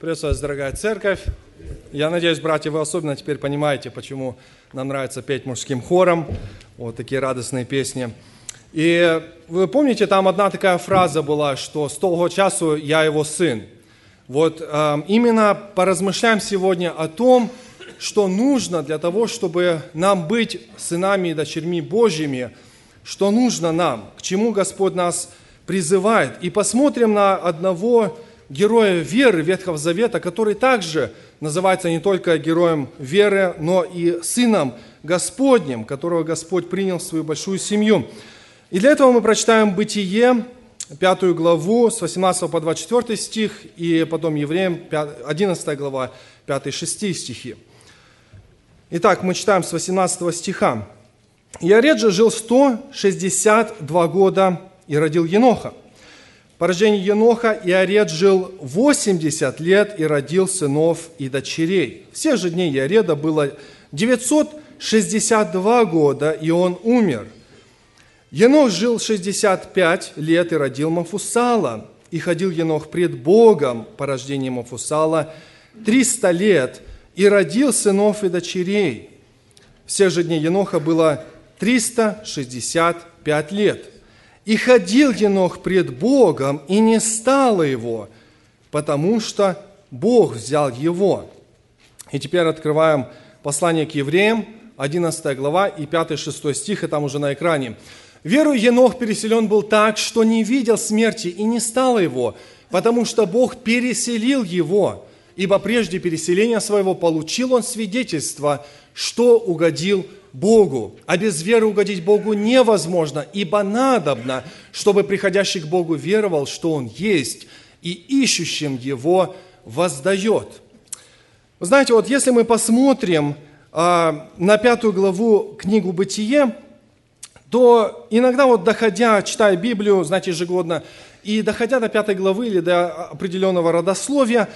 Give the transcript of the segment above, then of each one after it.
Приветствую вас, дорогая церковь. Я надеюсь, братья, вы особенно теперь понимаете, почему нам нравится петь мужским хором. Вот такие радостные песни. И вы помните, там одна такая фраза была, что с того часу я его сын. Вот э, именно поразмышляем сегодня о том, что нужно для того, чтобы нам быть сынами и дочерьми Божьими, что нужно нам, к чему Господь нас призывает. И посмотрим на одного героя веры Ветхого Завета, который также называется не только героем веры, но и сыном Господним, которого Господь принял в свою большую семью. И для этого мы прочитаем Бытие, пятую главу, с 18 по 24 стих, и потом Евреям, 11 глава, 5-6 стихи. Итак, мы читаем с 18 стиха. «Иаред же жил 162 года и родил Еноха. По рождению Еноха Иаред жил 80 лет и родил сынов и дочерей. Все же дней Иареда было 962 года, и он умер. Енох жил 65 лет и родил Мафусала. И ходил Енох пред Богом по рождению Мафусала 300 лет и родил сынов и дочерей. Все же дней Еноха было 365 лет. И ходил Енох пред Богом, и не стало его, потому что Бог взял его. И теперь открываем послание к евреям, 11 глава и 5-6 стих, и там уже на экране. «Веру Енох переселен был так, что не видел смерти, и не стало его, потому что Бог переселил его, ибо прежде переселения своего получил он свидетельство, что угодил Богу. А без веры угодить Богу невозможно, ибо надобно, чтобы приходящий к Богу веровал, что Он есть, и ищущим Его воздает. Вы знаете, вот если мы посмотрим а, на пятую главу книгу «Бытие», то иногда вот доходя, читая Библию, знаете, ежегодно, и доходя до пятой главы или до определенного родословия,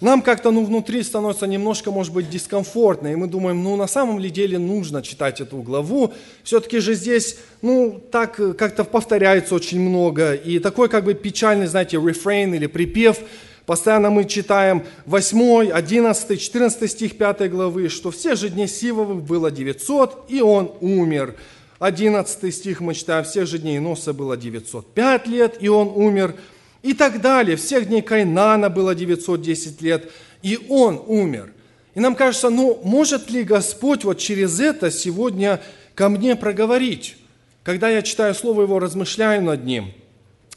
нам как-то ну, внутри становится немножко, может быть, дискомфортно, и мы думаем, ну, на самом ли деле нужно читать эту главу, все-таки же здесь, ну, так э, как-то повторяется очень много, и такой как бы печальный, знаете, рефрейн или припев, постоянно мы читаем 8, 11, 14 стих 5 главы, что все же дни Сивовых было 900, и он умер. 11 стих мы читаем, всех же дней Носа было 905 лет, и он умер и так далее. Всех дней Кайнана было 910 лет, и он умер. И нам кажется, ну, может ли Господь вот через это сегодня ко мне проговорить? Когда я читаю Слово Его, размышляю над ним.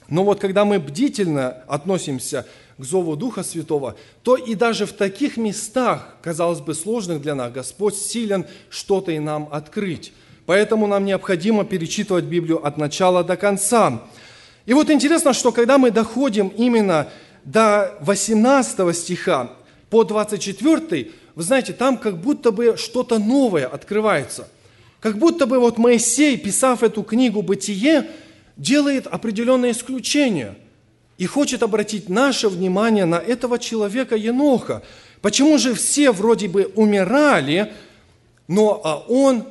Но вот когда мы бдительно относимся к зову Духа Святого, то и даже в таких местах, казалось бы, сложных для нас, Господь силен что-то и нам открыть. Поэтому нам необходимо перечитывать Библию от начала до конца. И вот интересно, что когда мы доходим именно до 18 стиха по 24, вы знаете, там как будто бы что-то новое открывается. Как будто бы вот Моисей, писав эту книгу «Бытие», делает определенное исключение и хочет обратить наше внимание на этого человека Еноха. Почему же все вроде бы умирали, но а он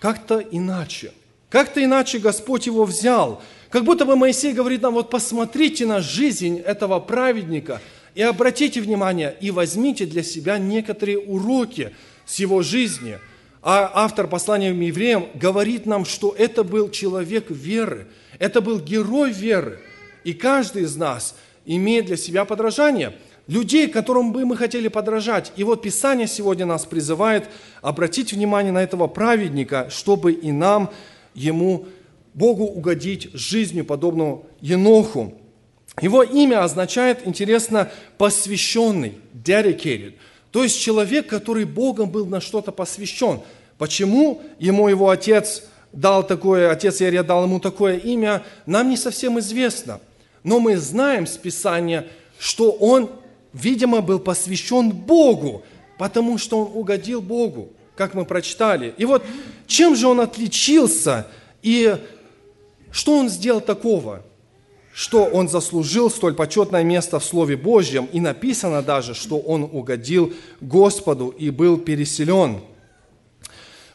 как-то иначе? Как-то иначе Господь его взял – как будто бы Моисей говорит нам, вот посмотрите на жизнь этого праведника и обратите внимание, и возьмите для себя некоторые уроки с его жизни. А автор послания евреям говорит нам, что это был человек веры, это был герой веры. И каждый из нас имеет для себя подражание – людей, которым бы мы хотели подражать. И вот Писание сегодня нас призывает обратить внимание на этого праведника, чтобы и нам ему Богу угодить жизнью, подобного Еноху. Его имя означает, интересно, посвященный, dedicated. То есть человек, который Богом был на что-то посвящен. Почему ему его отец дал такое, отец Иария дал ему такое имя, нам не совсем известно. Но мы знаем с Писания, что он, видимо, был посвящен Богу, потому что он угодил Богу, как мы прочитали. И вот чем же он отличился и что он сделал такого, что он заслужил столь почетное место в Слове Божьем, и написано даже, что он угодил Господу и был переселен.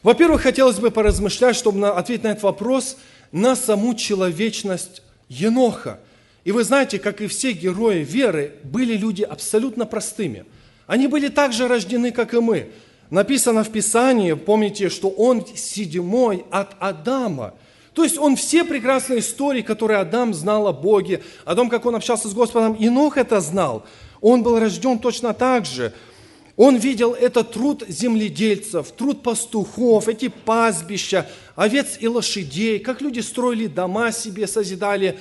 Во-первых, хотелось бы поразмышлять, чтобы ответить на этот вопрос, на саму человечность Еноха. И вы знаете, как и все герои веры, были люди абсолютно простыми. Они были так же рождены, как и мы. Написано в Писании, помните, что он седьмой от Адама. То есть он все прекрасные истории, которые Адам знал о Боге, о том, как он общался с Господом, и Нох это знал. Он был рожден точно так же. Он видел этот труд земледельцев, труд пастухов, эти пастбища, овец и лошадей, как люди строили дома себе, созидали.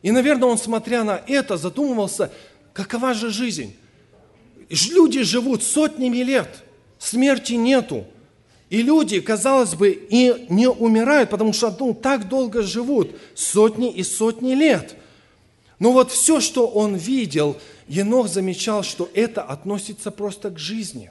И, наверное, он, смотря на это, задумывался, какова же жизнь. Люди живут сотнями лет, смерти нету. И люди, казалось бы, и не умирают, потому что ну, так долго живут, сотни и сотни лет. Но вот все, что он видел – Енох замечал, что это относится просто к жизни.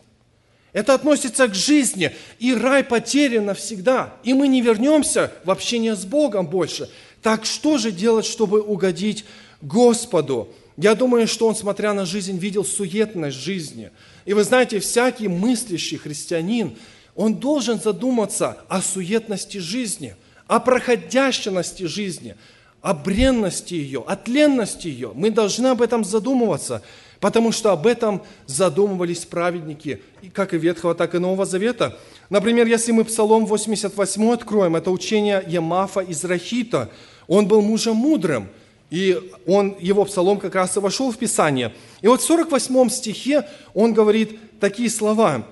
Это относится к жизни, и рай потерян навсегда, и мы не вернемся в общение с Богом больше. Так что же делать, чтобы угодить Господу? Я думаю, что он, смотря на жизнь, видел суетность жизни. И вы знаете, всякий мыслящий христианин, он должен задуматься о суетности жизни, о проходящности жизни – о бренности ее, о тленности ее. Мы должны об этом задумываться, потому что об этом задумывались праведники, как и Ветхого, так и Нового Завета. Например, если мы Псалом 88 откроем, это учение Емафа из Рахита. Он был мужем мудрым, и он, его псалом как раз и вошел в Писание. И вот в 48 стихе он говорит такие слова.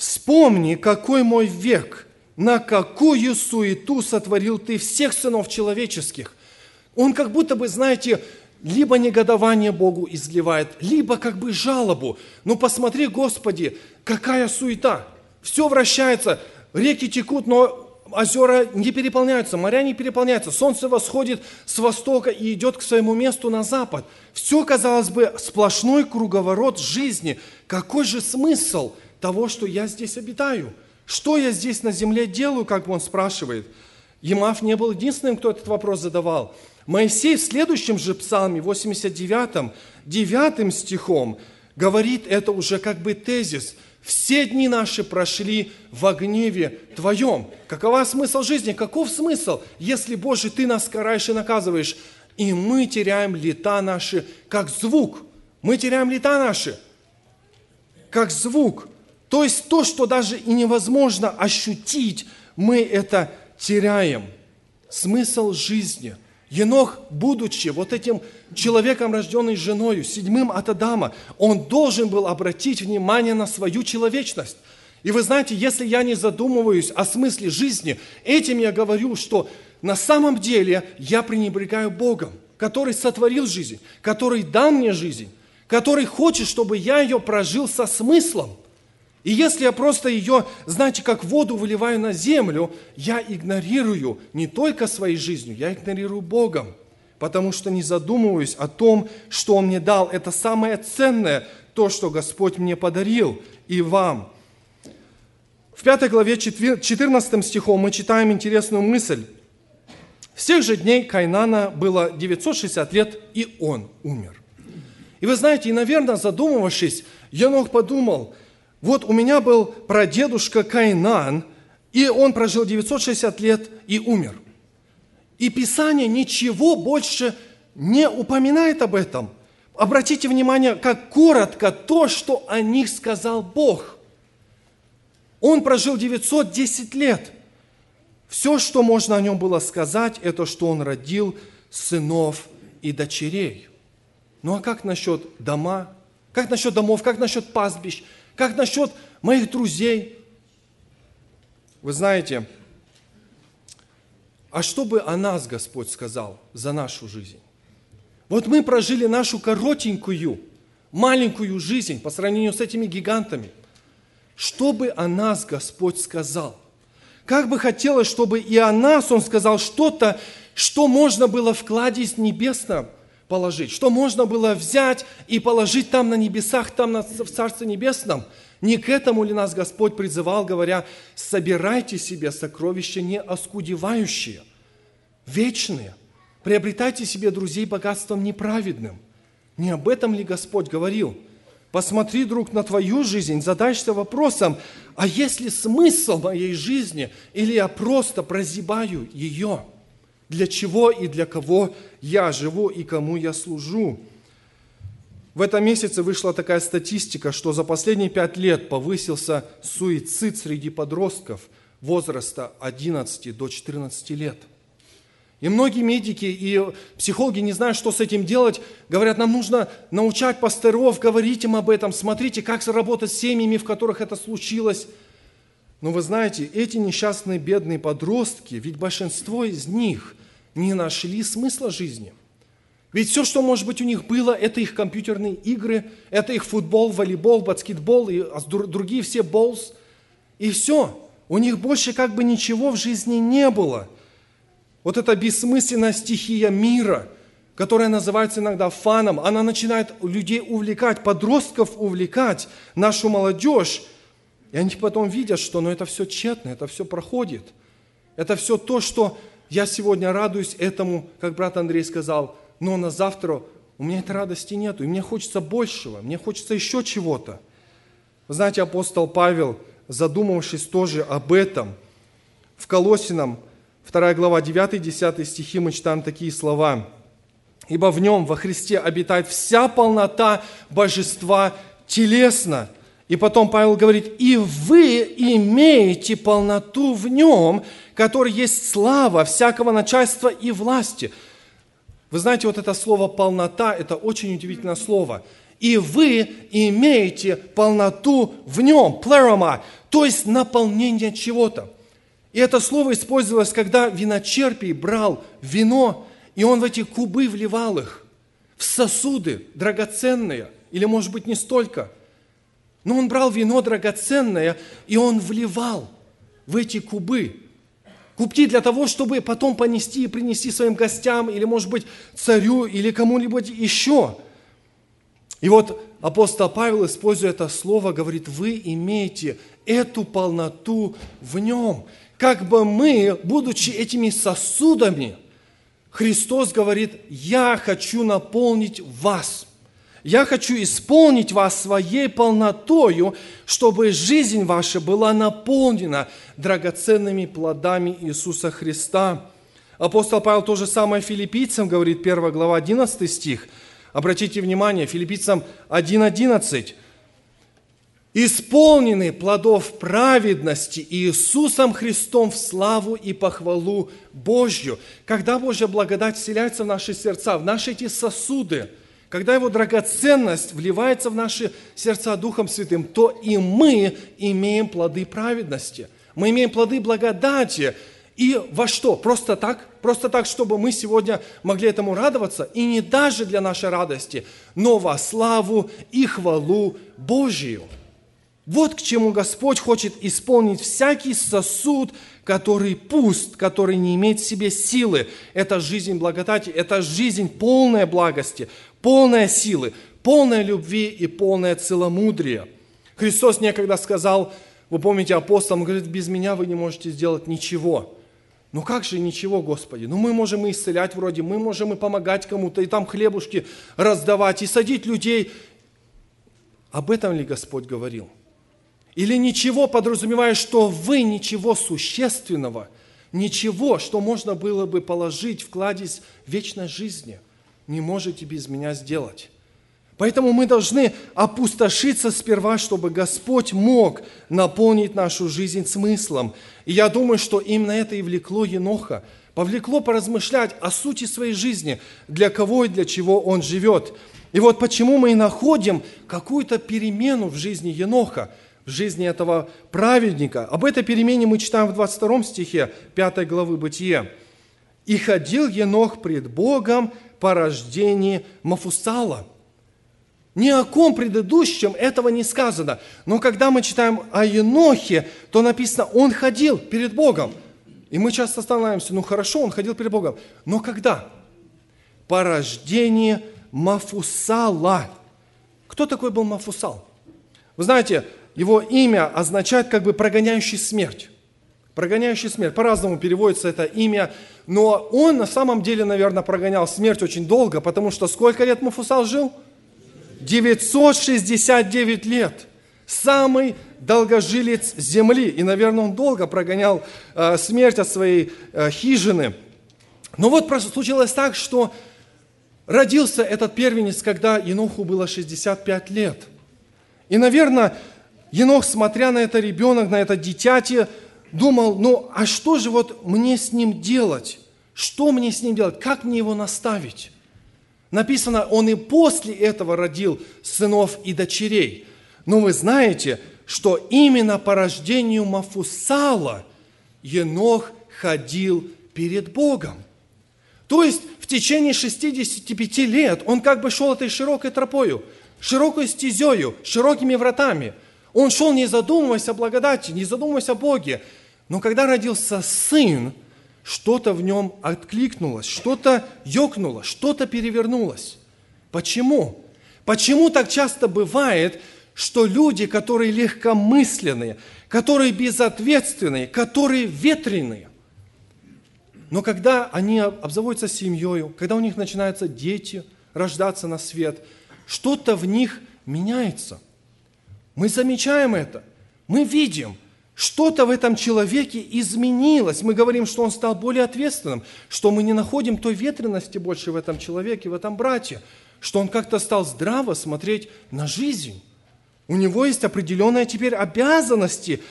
«Вспомни, какой мой век, на какую суету сотворил ты всех сынов человеческих. Он как будто бы, знаете, либо негодование Богу изливает, либо как бы жалобу. Ну посмотри, Господи, какая суета. Все вращается, реки текут, но озера не переполняются, моря не переполняются, солнце восходит с востока и идет к своему месту на запад. Все, казалось бы, сплошной круговорот жизни. Какой же смысл того, что я здесь обитаю? Что я здесь на земле делаю, как он спрашивает. Емав не был единственным, кто этот вопрос задавал. Моисей в следующем же псалме, 89, 9 стихом, говорит это уже как бы тезис. «Все дни наши прошли во гневе Твоем». Какова смысл жизни? Каков смысл, если, Боже, Ты нас караешь и наказываешь, и мы теряем лета наши, как звук. Мы теряем лета наши, как звук. То есть то, что даже и невозможно ощутить, мы это теряем. Смысл жизни. Енох, будучи вот этим человеком, рожденный женою, седьмым от Адама, он должен был обратить внимание на свою человечность. И вы знаете, если я не задумываюсь о смысле жизни, этим я говорю, что на самом деле я пренебрегаю Богом, который сотворил жизнь, который дал мне жизнь, который хочет, чтобы я ее прожил со смыслом. И если я просто ее, знаете, как воду выливаю на землю, я игнорирую не только своей жизнью, я игнорирую Богом, потому что не задумываюсь о том, что Он мне дал. Это самое ценное, то, что Господь мне подарил и вам. В 5 главе 14 стихом мы читаем интересную мысль. Всех же дней Кайнана было 960 лет, и он умер. И вы знаете, и, наверное, задумывавшись, Енох подумал – вот у меня был прадедушка Кайнан, и он прожил 960 лет и умер. И Писание ничего больше не упоминает об этом. Обратите внимание, как коротко то, что о них сказал Бог. Он прожил 910 лет. Все, что можно о нем было сказать, это что он родил сынов и дочерей. Ну а как насчет дома? Как насчет домов? Как насчет пастбищ? Как насчет моих друзей? Вы знаете, а что бы о нас Господь сказал за нашу жизнь? Вот мы прожили нашу коротенькую, маленькую жизнь по сравнению с этими гигантами. Что бы о нас Господь сказал? Как бы хотелось, чтобы и о нас Он сказал что-то, что можно было в кладезь небесном положить, что можно было взять и положить там на небесах, там в Царстве Небесном. Не к этому ли нас Господь призывал, говоря, собирайте себе сокровища не оскудевающие, вечные, приобретайте себе друзей богатством неправедным. Не об этом ли Господь говорил? Посмотри, друг, на твою жизнь, задайся вопросом, а есть ли смысл моей жизни, или я просто прозябаю ее? Для чего и для кого я живу и кому я служу? В этом месяце вышла такая статистика, что за последние пять лет повысился суицид среди подростков возраста 11 до 14 лет. И многие медики и психологи не знают, что с этим делать. Говорят, нам нужно научать пасторов, говорить им об этом, смотрите, как заработать с семьями, в которых это случилось. Но вы знаете, эти несчастные бедные подростки, ведь большинство из них не нашли смысла жизни. Ведь все, что, может быть, у них было, это их компьютерные игры, это их футбол, волейбол, баскетбол и другие все болс. И все. У них больше как бы ничего в жизни не было. Вот эта бессмысленная стихия мира, которая называется иногда фаном, она начинает людей увлекать, подростков увлекать, нашу молодежь. И они потом видят, что ну, это все тщетно, это все проходит. Это все то, что я сегодня радуюсь этому, как брат Андрей сказал, но на завтра у меня этой радости нету, и мне хочется большего, мне хочется еще чего-то. Вы знаете, апостол Павел, задумавшись тоже об этом, в Колосинам, 2 глава, 9-10 стихи мы читаем такие слова. «Ибо в нем, во Христе, обитает вся полнота божества телесно». И потом Павел говорит, «И вы имеете полноту в нем, который есть слава всякого начальства и власти». Вы знаете, вот это слово «полнота» – это очень удивительное слово. И вы имеете полноту в нем, плерома, то есть наполнение чего-то. И это слово использовалось, когда виночерпий брал вино, и он в эти кубы вливал их, в сосуды драгоценные, или, может быть, не столько. Но он брал вино драгоценное, и он вливал в эти кубы. Купти для того, чтобы потом понести и принести своим гостям, или, может быть, царю, или кому-нибудь еще. И вот апостол Павел, используя это слово, говорит, вы имеете эту полноту в нем. Как бы мы, будучи этими сосудами, Христос говорит, я хочу наполнить вас – я хочу исполнить вас своей полнотою, чтобы жизнь ваша была наполнена драгоценными плодами Иисуса Христа. Апостол Павел то же самое филиппийцам говорит, 1 глава, 11 стих. Обратите внимание, филиппийцам 1.11. «Исполнены плодов праведности Иисусом Христом в славу и похвалу Божью». Когда Божья благодать вселяется в наши сердца, в наши эти сосуды – когда Его драгоценность вливается в наши сердца Духом Святым, то и мы имеем плоды праведности. Мы имеем плоды благодати. И во что? Просто так? Просто так, чтобы мы сегодня могли этому радоваться? И не даже для нашей радости, но во славу и хвалу Божию. Вот к чему Господь хочет исполнить всякий сосуд, который пуст, который не имеет в себе силы. Это жизнь благодати, это жизнь полная благости, полная силы, полная любви и полное целомудрие. Христос некогда сказал, вы помните, апостолам, говорит, без меня вы не можете сделать ничего. Ну как же ничего, Господи? Ну мы можем и исцелять вроде, мы можем и помогать кому-то, и там хлебушки раздавать, и садить людей. Об этом ли Господь говорил? Или ничего, подразумевая, что вы ничего существенного, ничего, что можно было бы положить в кладезь вечной жизни – не можете без меня сделать. Поэтому мы должны опустошиться сперва, чтобы Господь мог наполнить нашу жизнь смыслом. И я думаю, что именно это и влекло Еноха. Повлекло поразмышлять о сути своей жизни, для кого и для чего он живет. И вот почему мы и находим какую-то перемену в жизни Еноха, жизни этого праведника. Об этой перемене мы читаем в 22 стихе 5 главы Бытия. «И ходил Енох пред Богом по рождении Мафусала. Ни о ком предыдущем этого не сказано. Но когда мы читаем о Енохе, то написано, он ходил перед Богом. И мы часто останавливаемся, ну хорошо, он ходил перед Богом. Но когда? По рождении Мафусала. Кто такой был Мафусал? Вы знаете, его имя означает как бы прогоняющий смерть. Прогоняющий смерть. По-разному переводится это имя. Но он на самом деле, наверное, прогонял смерть очень долго, потому что сколько лет Муфусал жил? 969 лет. Самый долгожилец земли. И, наверное, он долго прогонял э, смерть от своей э, хижины. Но вот случилось так, что родился этот первенец, когда Еноху было 65 лет. И, наверное, Енох, смотря на это ребенок, на это дитяти, думал, ну а что же вот мне с ним делать? Что мне с ним делать? Как мне его наставить? Написано, он и после этого родил сынов и дочерей. Но вы знаете, что именно по рождению Мафусала Енох ходил перед Богом. То есть в течение 65 лет он как бы шел этой широкой тропою, широкой стезею, широкими вратами. Он шел не задумываясь о благодати, не задумываясь о Боге. Но когда родился сын, что-то в нем откликнулось, что-то ёкнуло, что-то перевернулось. Почему? Почему так часто бывает, что люди, которые легкомысленные, которые безответственные, которые ветреные, но когда они обзаводятся семьей, когда у них начинаются дети рождаться на свет, что-то в них меняется. Мы замечаем это. Мы видим, что-то в этом человеке изменилось. Мы говорим, что он стал более ответственным, что мы не находим той ветренности больше в этом человеке, в этом брате, что он как-то стал здраво смотреть на жизнь. У него есть определенные теперь обязанности.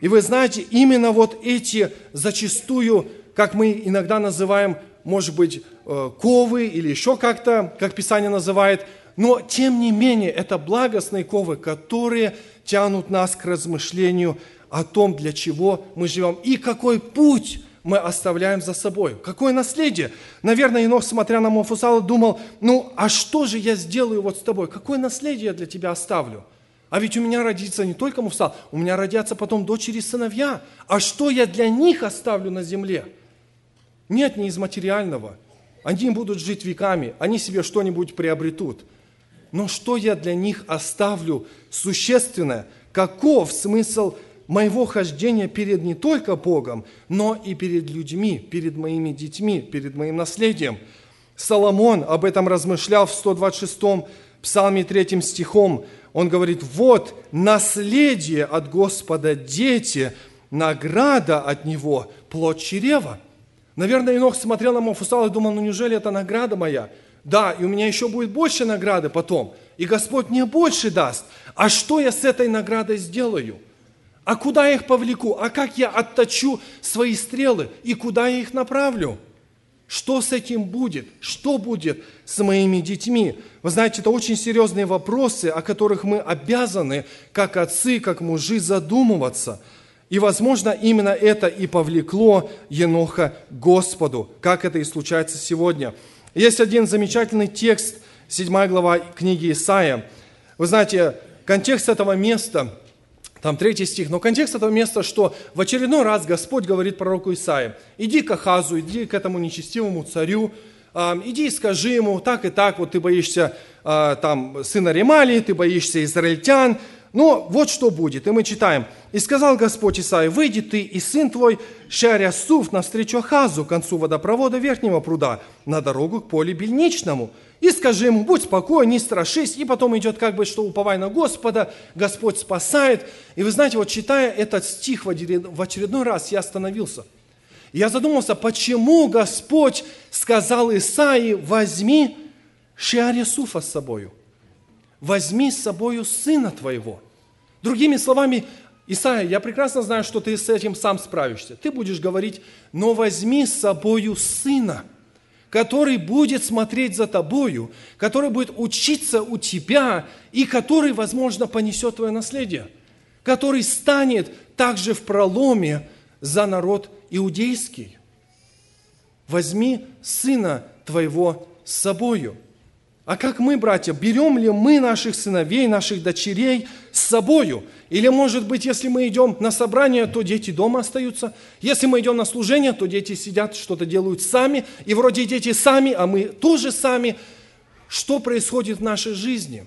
И вы знаете, именно вот эти зачастую как мы иногда называем, может быть, э, ковы или еще как-то, как Писание называет, но тем не менее это благостные ковы, которые тянут нас к размышлению о том, для чего мы живем и какой путь мы оставляем за собой. Какое наследие? Наверное, Инох, смотря на Мофусала, думал, ну, а что же я сделаю вот с тобой? Какое наследие я для тебя оставлю? А ведь у меня родится не только Муфсал, у меня родятся потом дочери и сыновья. А что я для них оставлю на земле? Нет, не из материального. Они будут жить веками, они себе что-нибудь приобретут. Но что я для них оставлю существенное? Каков смысл моего хождения перед не только Богом, но и перед людьми, перед моими детьми, перед моим наследием? Соломон об этом размышлял в 126-м псалме 3 стихом. Он говорит, вот наследие от Господа дети, награда от Него, плод чрева. Наверное, Инох смотрел на Мафусала и думал, ну неужели это награда моя? Да, и у меня еще будет больше награды потом. И Господь мне больше даст. А что я с этой наградой сделаю? А куда я их повлеку? А как я отточу свои стрелы? И куда я их направлю? Что с этим будет? Что будет с моими детьми? Вы знаете, это очень серьезные вопросы, о которых мы обязаны, как отцы, как мужи, задумываться – и, возможно, именно это и повлекло Еноха Господу, как это и случается сегодня. Есть один замечательный текст, 7 глава книги Исаия. Вы знаете, контекст этого места, там третий стих, но контекст этого места, что в очередной раз Господь говорит пророку Исаия, иди к Ахазу, иди к этому нечестивому царю, иди и скажи ему, так и так, вот ты боишься а, там сына Ремалии, ты боишься израильтян, но вот что будет, и мы читаем. «И сказал Господь Исаию, выйди ты и сын твой, шаря суф навстречу Ахазу, к концу водопровода верхнего пруда, на дорогу к полю бельничному. И скажи ему, будь спокоен, не страшись». И потом идет как бы, что уповай на Господа, Господь спасает. И вы знаете, вот читая этот стих в очередной раз, я остановился. Я задумался, почему Господь сказал Исаии, возьми Шиаре Суфа с собою – возьми с собою сына твоего. Другими словами, Исаия, я прекрасно знаю, что ты с этим сам справишься. Ты будешь говорить, но возьми с собою сына, который будет смотреть за тобою, который будет учиться у тебя и который, возможно, понесет твое наследие, который станет также в проломе за народ иудейский. Возьми сына твоего с собою – а как мы, братья, берем ли мы наших сыновей, наших дочерей с собою? Или, может быть, если мы идем на собрание, то дети дома остаются? Если мы идем на служение, то дети сидят, что-то делают сами, и вроде дети сами, а мы тоже сами. Что происходит в нашей жизни?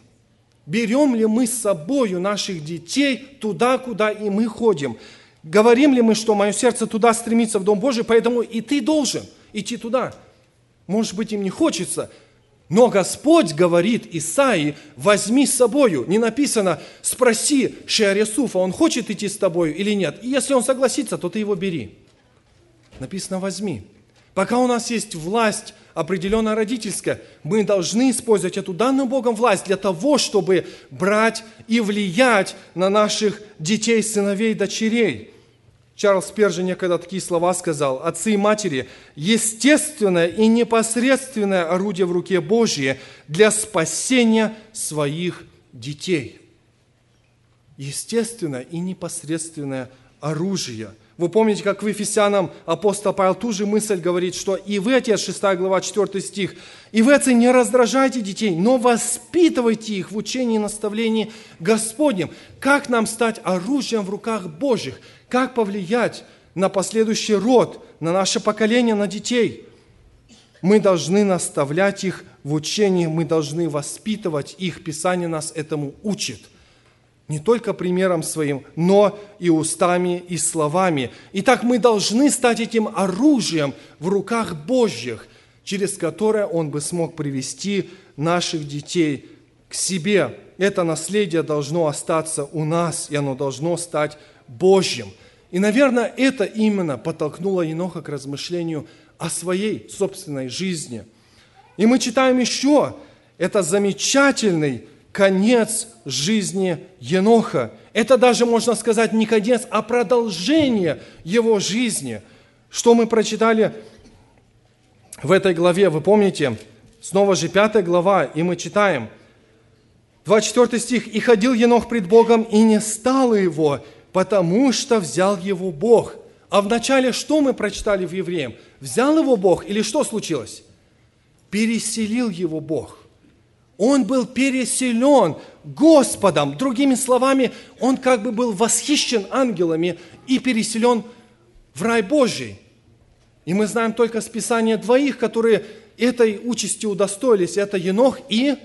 Берем ли мы с собою наших детей туда, куда и мы ходим? Говорим ли мы, что мое сердце туда стремится, в Дом Божий, поэтому и ты должен идти туда? Может быть, им не хочется, но Господь говорит Исаии, возьми с собою. Не написано, спроси Шиаресуфа, он хочет идти с тобой или нет. И если он согласится, то ты его бери. Написано, возьми. Пока у нас есть власть определенная родительская, мы должны использовать эту данную Богом власть для того, чтобы брать и влиять на наших детей, сыновей, дочерей. Чарльз Пержи некогда такие слова сказал. Отцы и матери – естественное и непосредственное орудие в руке Божьей для спасения своих детей. Естественное и непосредственное оружие – вы помните, как в Ефесянам апостол Павел ту же мысль говорит, что и вы, отец, 6 глава, 4 стих, и вы, отцы, не раздражайте детей, но воспитывайте их в учении и наставлении Господнем. Как нам стать оружием в руках Божьих? Как повлиять на последующий род, на наше поколение, на детей? Мы должны наставлять их в учении, мы должны воспитывать их. Писание нас этому учит – не только примером своим, но и устами, и словами. Итак, мы должны стать этим оружием в руках Божьих, через которое Он бы смог привести наших детей к себе. Это наследие должно остаться у нас, и оно должно стать Божьим. И, наверное, это именно подтолкнуло Еноха к размышлению о своей собственной жизни. И мы читаем еще, это замечательный конец жизни Еноха. Это даже, можно сказать, не конец, а продолжение его жизни. Что мы прочитали в этой главе, вы помните? Снова же пятая глава, и мы читаем, 24 стих, «И ходил Енох пред Богом, и не стало его, потому что взял его Бог». А вначале что мы прочитали в Евреям? Взял его Бог или что случилось? Переселил его Бог – он был переселен Господом. Другими словами, он как бы был восхищен ангелами и переселен в рай Божий. И мы знаем только с Писания двоих, которые этой участи удостоились. Это Енох и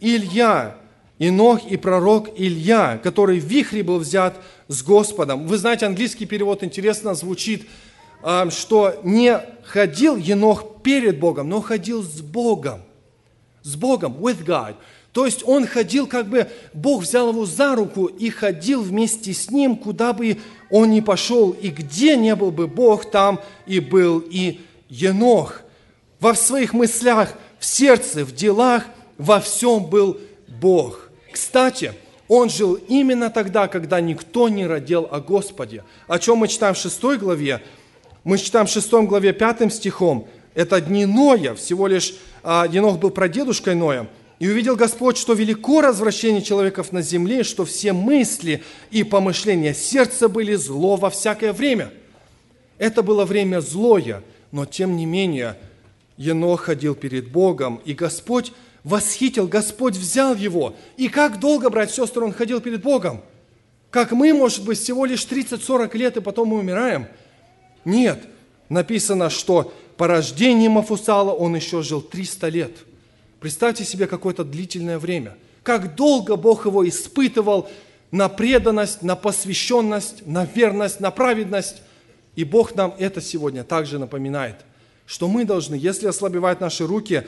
Илья. Енох и пророк Илья, который в вихре был взят с Господом. Вы знаете, английский перевод интересно звучит, а, что не ходил Енох перед Богом, но ходил с Богом с Богом, with God. То есть он ходил, как бы Бог взял его за руку и ходил вместе с ним, куда бы он ни пошел, и где не был бы Бог, там и был и Енох. Во своих мыслях, в сердце, в делах, во всем был Бог. Кстати, он жил именно тогда, когда никто не родил о Господе. О чем мы читаем в 6 главе? Мы читаем в 6 главе 5 стихом. Это дни Ноя, всего лишь а, Енох был прадедушкой Ноя, и увидел Господь, что велико развращение человеков на земле, что все мысли и помышления сердца были зло во всякое время. Это было время злое, но тем не менее Енох ходил перед Богом, и Господь восхитил, Господь взял его. И как долго, братья и сестры, он ходил перед Богом? Как мы, может быть, всего лишь 30-40 лет, и потом мы умираем? Нет. Написано, что по рождению Мафусала он еще жил 300 лет. Представьте себе какое-то длительное время. Как долго Бог его испытывал на преданность, на посвященность, на верность, на праведность. И Бог нам это сегодня также напоминает, что мы должны, если ослабевают наши руки,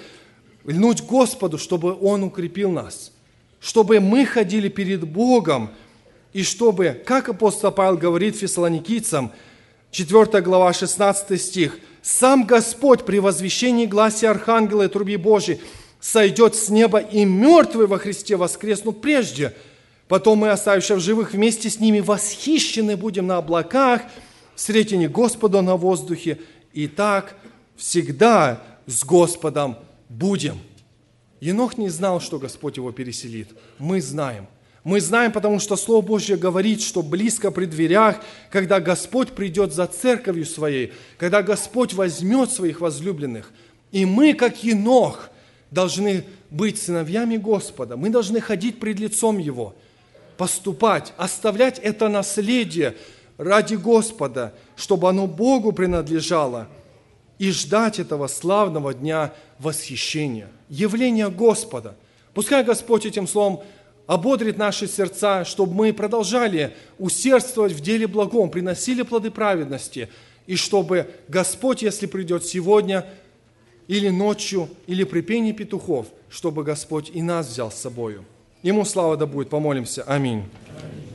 льнуть Господу, чтобы Он укрепил нас, чтобы мы ходили перед Богом, и чтобы, как апостол Павел говорит фессалоникийцам, 4 глава, 16 стих, сам Господь при возвещении гласе архангела и труби Божьей сойдет с неба, и мертвые во Христе воскреснут прежде. Потом мы, оставившись в живых, вместе с ними восхищены будем на облаках, встретени Господа на воздухе, и так всегда с Господом будем. Енох не знал, что Господь его переселит. Мы знаем. Мы знаем, потому что Слово Божье говорит, что близко при дверях, когда Господь придет за церковью своей, когда Господь возьмет своих возлюбленных. И мы, как Енох, должны быть сыновьями Господа. Мы должны ходить пред лицом Его, поступать, оставлять это наследие ради Господа, чтобы оно Богу принадлежало, и ждать этого славного дня восхищения, явления Господа. Пускай Господь этим словом ободрит наши сердца, чтобы мы продолжали усердствовать в деле благом, приносили плоды праведности, и чтобы Господь, если придет сегодня, или ночью, или при пении петухов, чтобы Господь и нас взял с собою. Ему слава да будет, помолимся. Аминь. Аминь.